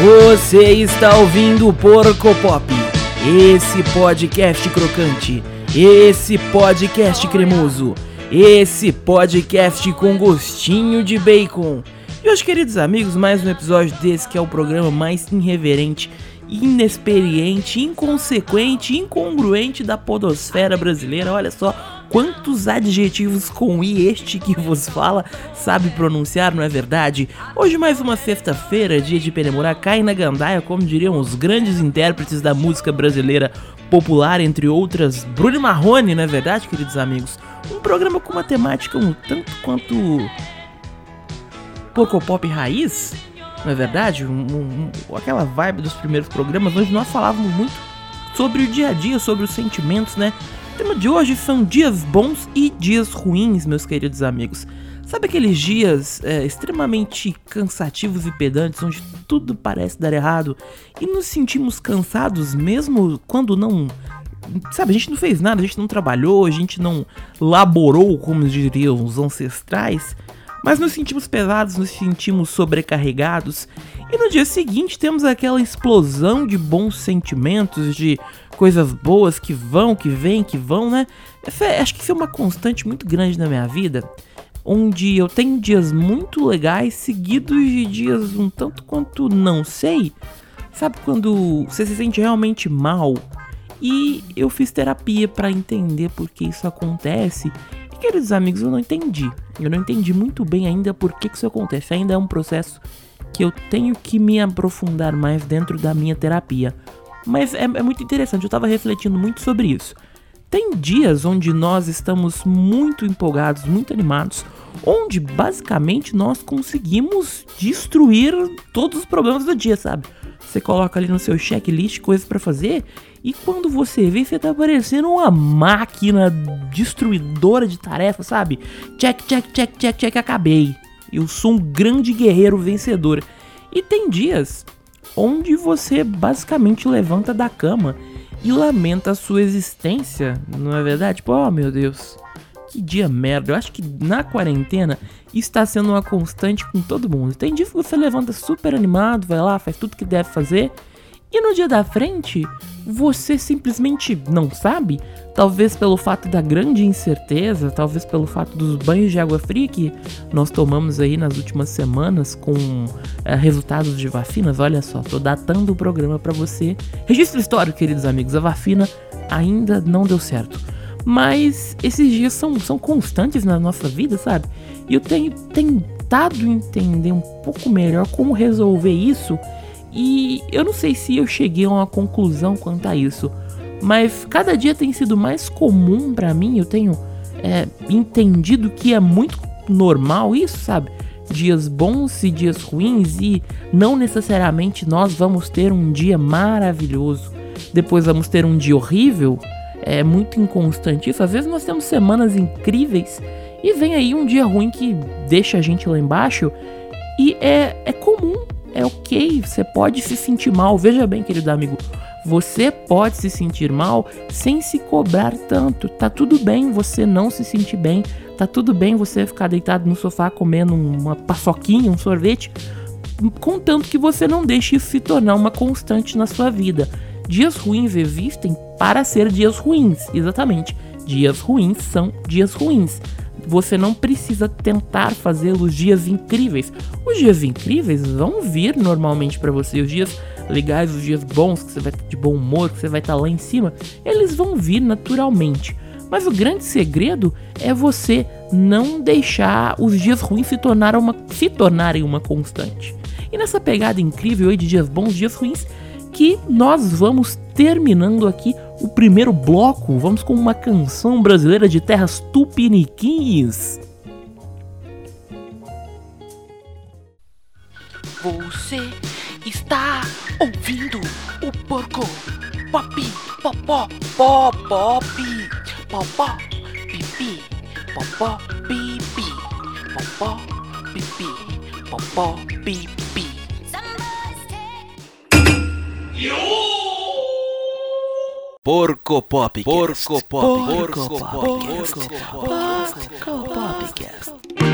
Você está ouvindo o Porco Pop, esse podcast crocante, esse podcast cremoso, esse podcast com gostinho de bacon. E hoje, queridos amigos, mais um episódio desse que é o programa mais irreverente, inexperiente, inconsequente, incongruente da podosfera brasileira. Olha só, Quantos adjetivos com i este que vos fala sabe pronunciar, não é verdade? Hoje mais uma sexta-feira, dia de Penemurá, cai na gandaia, como diriam os grandes intérpretes da música brasileira popular, entre outras, Bruno Marrone, não é verdade, queridos amigos? Um programa com uma temática um tanto quanto pop raiz, não é verdade? Um, um, aquela vibe dos primeiros programas, onde nós falávamos muito sobre o dia a dia, sobre os sentimentos, né? Tema de hoje são dias bons e dias ruins, meus queridos amigos. Sabe aqueles dias é, extremamente cansativos e pedantes, onde tudo parece dar errado e nos sentimos cansados mesmo quando não. Sabe, a gente não fez nada, a gente não trabalhou, a gente não laborou, como diriam os ancestrais, mas nos sentimos pesados, nos sentimos sobrecarregados e no dia seguinte temos aquela explosão de bons sentimentos, de coisas boas que vão, que vêm, que vão, né? Acho que isso é uma constante muito grande na minha vida. Onde eu tenho dias muito legais seguidos de dias um tanto quanto não sei. Sabe quando você se sente realmente mal? E eu fiz terapia para entender por que isso acontece. E queridos amigos, eu não entendi. Eu não entendi muito bem ainda por que, que isso acontece. Ainda é um processo que eu tenho que me aprofundar mais dentro da minha terapia. Mas é, é muito interessante, eu estava refletindo muito sobre isso. Tem dias onde nós estamos muito empolgados, muito animados, onde basicamente nós conseguimos destruir todos os problemas do dia, sabe? Você coloca ali no seu checklist coisas para fazer e quando você vê, você tá parecendo uma máquina destruidora de tarefas, sabe? Check, check, check, check, check, acabei. Eu sou um grande guerreiro vencedor. E tem dias onde você basicamente levanta da cama e lamenta a sua existência, não é verdade? Tipo, oh meu Deus, que dia merda. Eu acho que na quarentena está sendo uma constante com todo mundo. Tem dia que você levanta super animado, vai lá, faz tudo que deve fazer e no dia da frente, você simplesmente não sabe? Talvez pelo fato da grande incerteza, talvez pelo fato dos banhos de água fria que nós tomamos aí nas últimas semanas com é, resultados de vacinas. Olha só, tô datando o programa para você. Registro histórico, queridos amigos, a vacina ainda não deu certo. Mas esses dias são, são constantes na nossa vida, sabe? E eu tenho tentado entender um pouco melhor como resolver isso e eu não sei se eu cheguei a uma conclusão quanto a isso, mas cada dia tem sido mais comum para mim. Eu tenho é, entendido que é muito normal isso, sabe? Dias bons e dias ruins, e não necessariamente nós vamos ter um dia maravilhoso, depois vamos ter um dia horrível. É muito inconstante isso. Às vezes nós temos semanas incríveis e vem aí um dia ruim que deixa a gente lá embaixo. E é, é comum é ok, você pode se sentir mal. Veja bem, querido amigo, você pode se sentir mal sem se cobrar tanto. Tá tudo bem você não se sentir bem. Tá tudo bem você ficar deitado no sofá comendo uma paçoquinha, um sorvete, contanto que você não deixe isso se tornar uma constante na sua vida. Dias ruins existem para ser dias ruins, exatamente. Dias ruins são dias ruins. Você não precisa tentar fazer os dias incríveis. Os dias incríveis vão vir normalmente para você. Os dias legais, os dias bons, que você vai estar de bom humor, que você vai estar lá em cima, eles vão vir naturalmente. Mas o grande segredo é você não deixar os dias ruins se, tornar uma, se tornarem uma constante. E nessa pegada incrível aí de dias bons, dias ruins, que nós vamos terminando aqui o primeiro bloco. Vamos com uma canção brasileira de terras tupiniquins. Você está ouvindo o porco pop popó pop pop popó pipi popó pipi popó pipi popó pipi Porco Pop. Porco Pop. Porco Pop. Porco Popcast. dar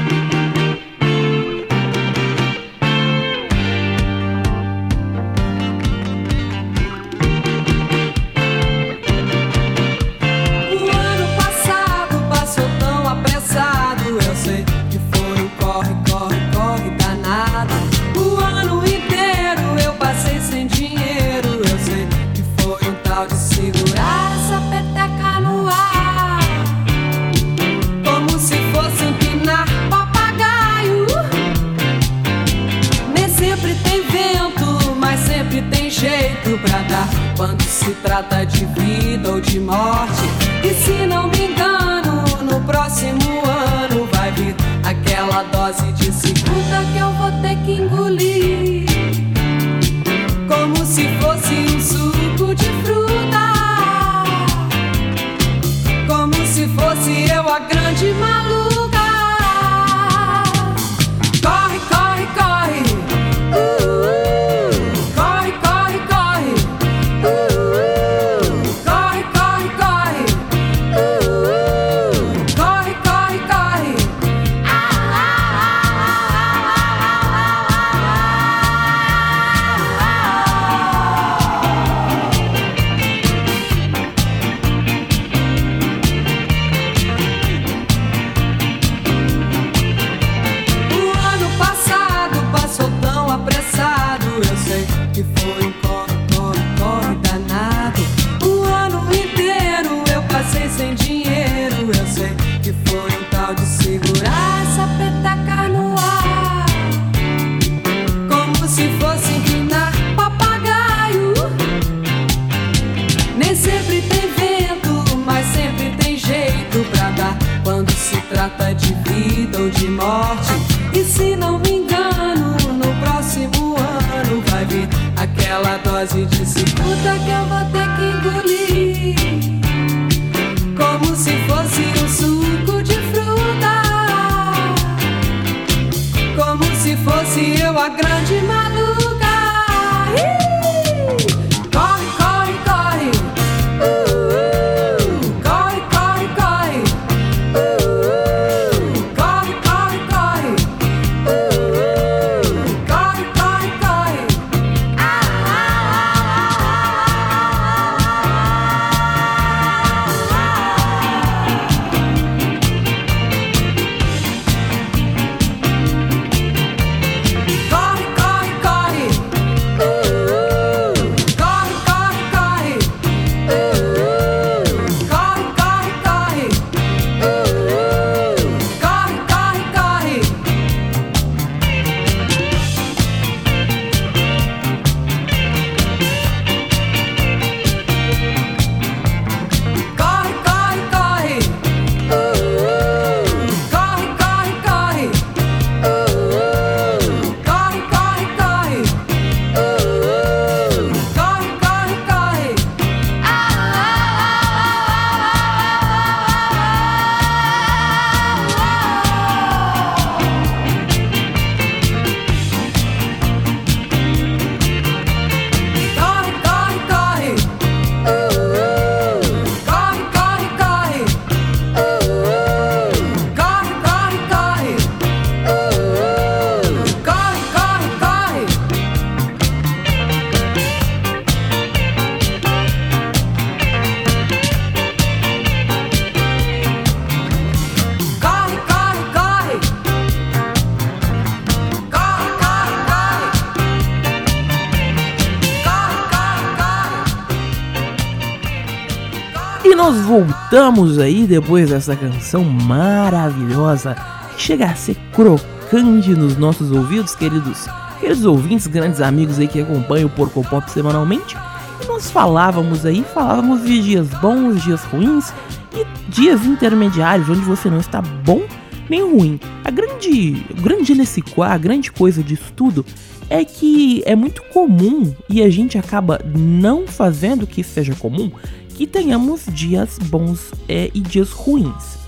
E nós voltamos aí depois dessa canção maravilhosa que chega a ser crocante nos nossos ouvidos, queridos, queridos ouvintes, grandes amigos aí que acompanham o Porco Pop semanalmente. E nós falávamos aí, falávamos de dias bons, dias ruins e dias intermediários onde você não está bom nem ruim. A grande, o grande nesse a grande coisa disso tudo é que é muito comum e a gente acaba não fazendo que seja comum que tenhamos dias bons é, e dias ruins.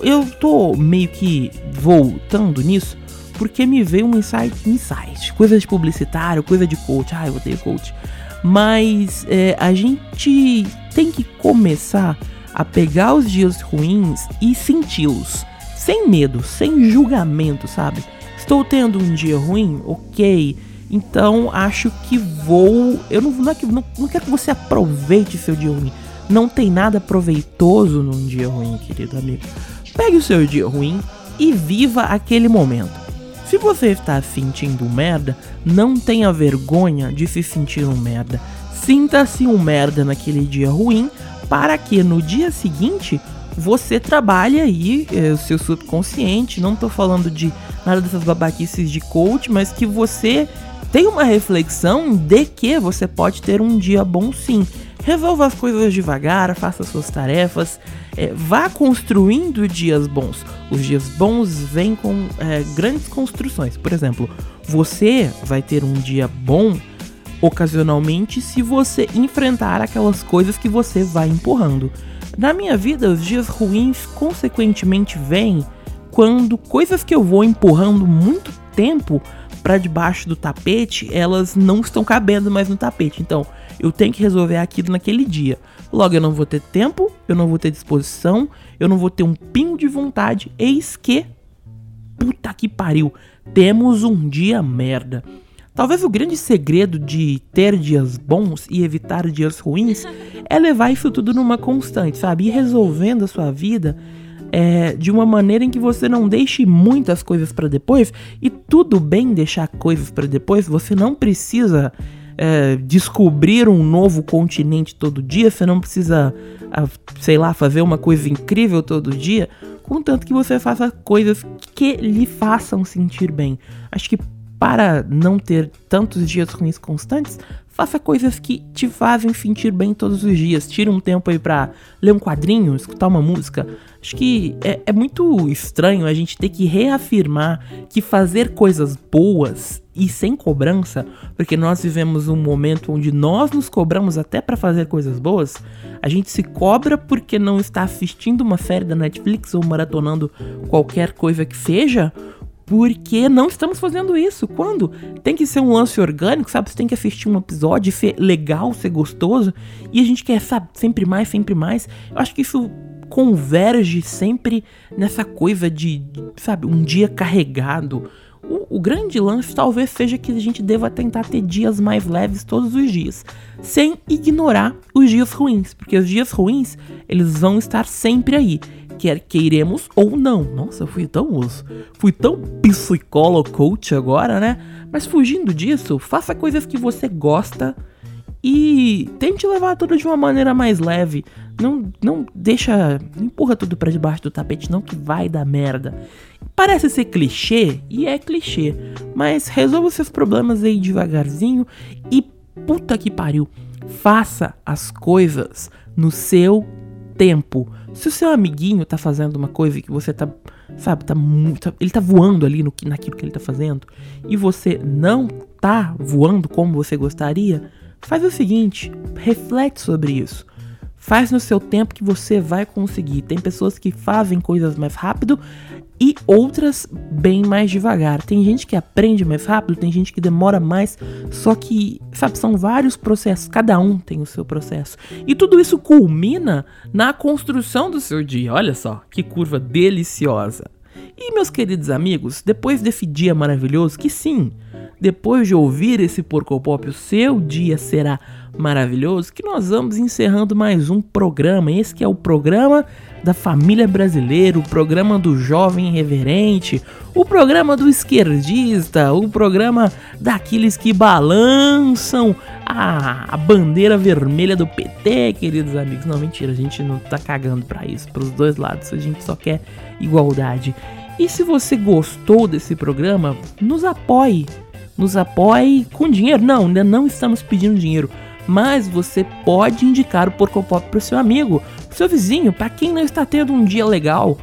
Eu tô meio que voltando nisso porque me veio um insight, insight coisa de publicitário, coisa de coach. Ah, eu odeio coach. Mas é, a gente tem que começar a pegar os dias ruins e senti-los. Sem medo, sem julgamento, sabe? Estou tendo um dia ruim? Ok. Então acho que vou. Eu não, não, é que, não, não quero que você aproveite seu dia ruim. Não tem nada proveitoso num dia ruim, querido amigo. Pegue o seu dia ruim e viva aquele momento. Se você está sentindo merda, não tenha vergonha de se sentir um merda. Sinta-se um merda naquele dia ruim para que no dia seguinte você trabalhe aí é, o seu subconsciente. Não tô falando de nada dessas babaquices de coach, mas que você tem uma reflexão de que você pode ter um dia bom sim. Resolva as coisas devagar, faça suas tarefas, é, vá construindo dias bons. Os dias bons vêm com é, grandes construções. Por exemplo, você vai ter um dia bom ocasionalmente se você enfrentar aquelas coisas que você vai empurrando. Na minha vida, os dias ruins consequentemente vêm quando coisas que eu vou empurrando muito tempo para debaixo do tapete, elas não estão cabendo mais no tapete. Então, eu tenho que resolver aquilo naquele dia. Logo, eu não vou ter tempo, eu não vou ter disposição, eu não vou ter um pingo de vontade. Eis que. Puta que pariu! Temos um dia merda. Talvez o grande segredo de ter dias bons e evitar dias ruins é levar isso tudo numa constante, sabe? Ir resolvendo a sua vida é, de uma maneira em que você não deixe muitas coisas para depois e tudo bem deixar coisas para depois. Você não precisa é, descobrir um novo continente todo dia, você não precisa, sei lá, fazer uma coisa incrível todo dia, contanto que você faça coisas que lhe façam sentir bem. Acho que para não ter tantos dias ruins constantes, faça coisas que te fazem sentir bem todos os dias. Tire um tempo aí pra ler um quadrinho, escutar uma música. Acho que é, é muito estranho a gente ter que reafirmar que fazer coisas boas e sem cobrança, porque nós vivemos um momento onde nós nos cobramos até para fazer coisas boas. A gente se cobra porque não está assistindo uma série da Netflix ou maratonando qualquer coisa que seja, porque não estamos fazendo isso. Quando? Tem que ser um lance orgânico, sabe? Você tem que assistir um episódio, ser legal, ser gostoso. E a gente quer, sabe, sempre mais, sempre mais. Eu acho que isso converge sempre nessa coisa de, sabe, um dia carregado. O, o, grande lance talvez seja que a gente deva tentar ter dias mais leves todos os dias, sem ignorar os dias ruins, porque os dias ruins eles vão estar sempre aí quer queiremos ou não. Nossa, eu fui tão fui tão psicólogo coach agora, né? Mas fugindo disso, faça coisas que você gosta e tente levar tudo de uma maneira mais leve. Não, não deixa, empurra tudo para debaixo do tapete não que vai dar merda. Parece ser clichê e é clichê, mas resolva seus problemas aí devagarzinho e puta que pariu, faça as coisas no seu tempo. Se o seu amiguinho tá fazendo uma coisa que você tá, sabe, tá muito. Ele tá voando ali no, naquilo que ele tá fazendo e você não tá voando como você gostaria, faz o seguinte: reflete sobre isso. Faz no seu tempo que você vai conseguir. Tem pessoas que fazem coisas mais rápido e outras bem mais devagar. Tem gente que aprende mais rápido, tem gente que demora mais, só que, sabe, são vários processos, cada um tem o seu processo. E tudo isso culmina na construção do seu dia. Olha só, que curva deliciosa. E meus queridos amigos, depois desse dia maravilhoso, que sim, depois de ouvir esse porco pop, o seu dia será maravilhoso, que nós vamos encerrando mais um programa. Esse que é o programa da família brasileira, o programa do jovem reverente, o programa do esquerdista, o programa daqueles que balançam a, a bandeira vermelha do PT, queridos amigos. Não, mentira, a gente não tá cagando para isso, pros dois lados, a gente só quer igualdade. E se você gostou desse programa, nos apoie. Nos apoie com dinheiro. Não, ainda não estamos pedindo dinheiro mas você pode indicar o Porco Pop para o seu amigo, pro seu vizinho, para quem não está tendo um dia legal.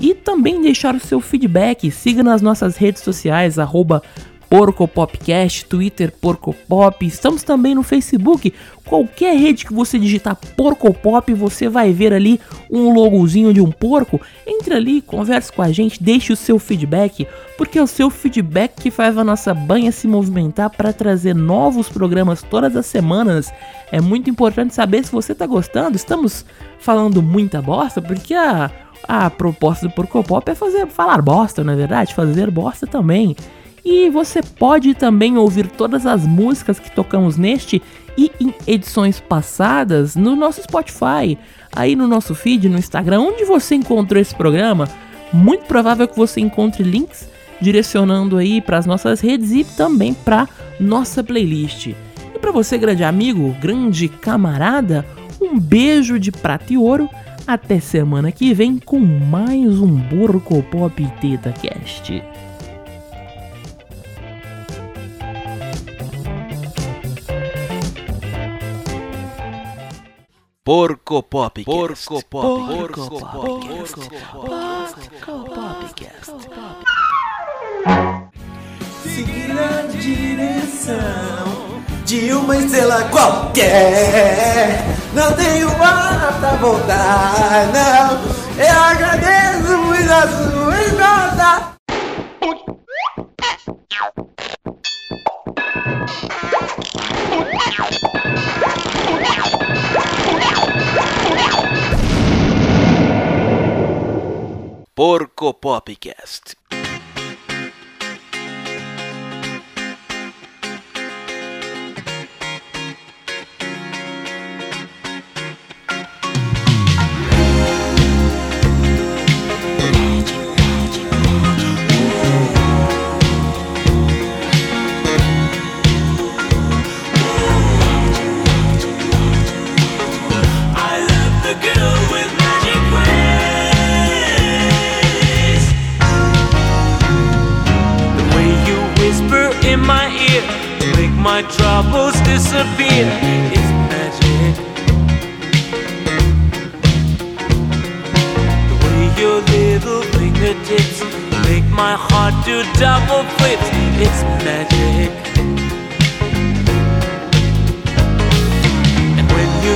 E também deixar o seu feedback. Siga nas nossas redes sociais, arroba PorcoPopcast, Twitter PorcoPop. Estamos também no Facebook. Qualquer rede que você digitar PorcoPop, você vai ver ali um logozinho de um porco. Entre ali, converse com a gente, deixe o seu feedback, porque é o seu feedback que faz a nossa banha se movimentar para trazer novos programas todas as semanas. É muito importante saber se você está gostando. Estamos falando muita bosta, porque a, a proposta do PorcoPop é fazer falar bosta, na é verdade, fazer bosta também. E você pode também ouvir todas as músicas que tocamos neste e em edições passadas no nosso Spotify, aí no nosso feed, no Instagram, onde você encontrou esse programa. Muito provável que você encontre links direcionando aí para as nossas redes e também para nossa playlist. E para você, grande amigo, grande camarada, um beijo de prata e ouro. Até semana que vem com mais um Burco Pop Teta Cast. Porco Pop. Porco Pop. Porco Pop. Porco Popcast. Seguir na direção de uma estrela qualquer. Não tenho hora pra voltar, não. Eu agradeço muito a sua Porco Popcast.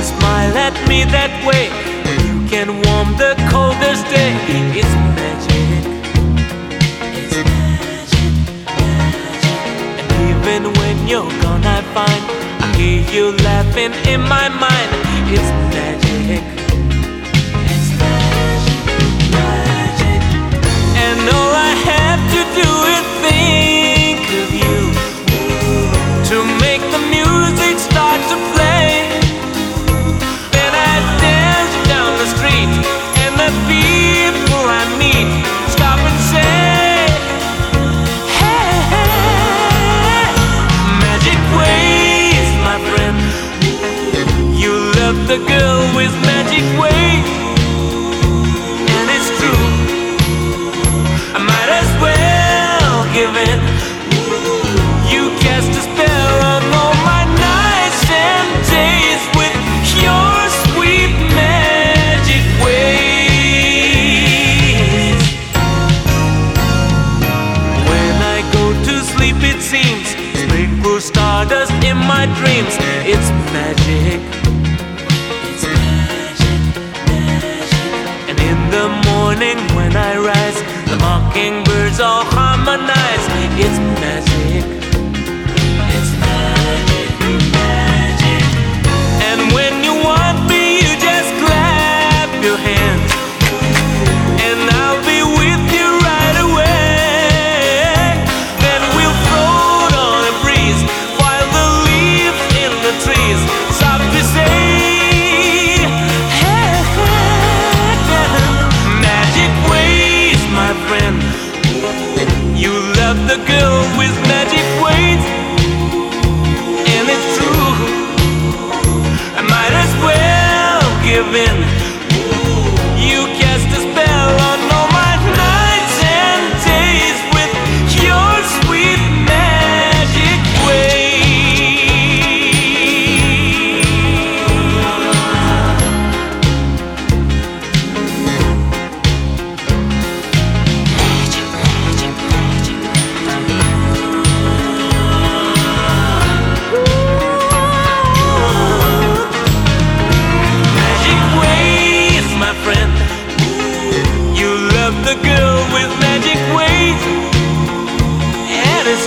Smile at me that way, you can warm the coldest day. It's magic. It's magic, magic. And even when you're gone, I find I hear you laughing in my mind. It's magic. It's magic, magic. And all I have to do is morning when I rise, the mockingbirds all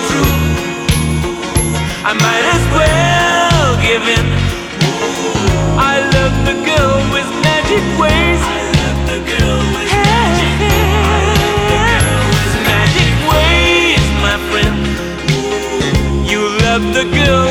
true. I might as well give in. I love the girl with magic ways. I love the girl with magic ways. Magic my friend. You love the girl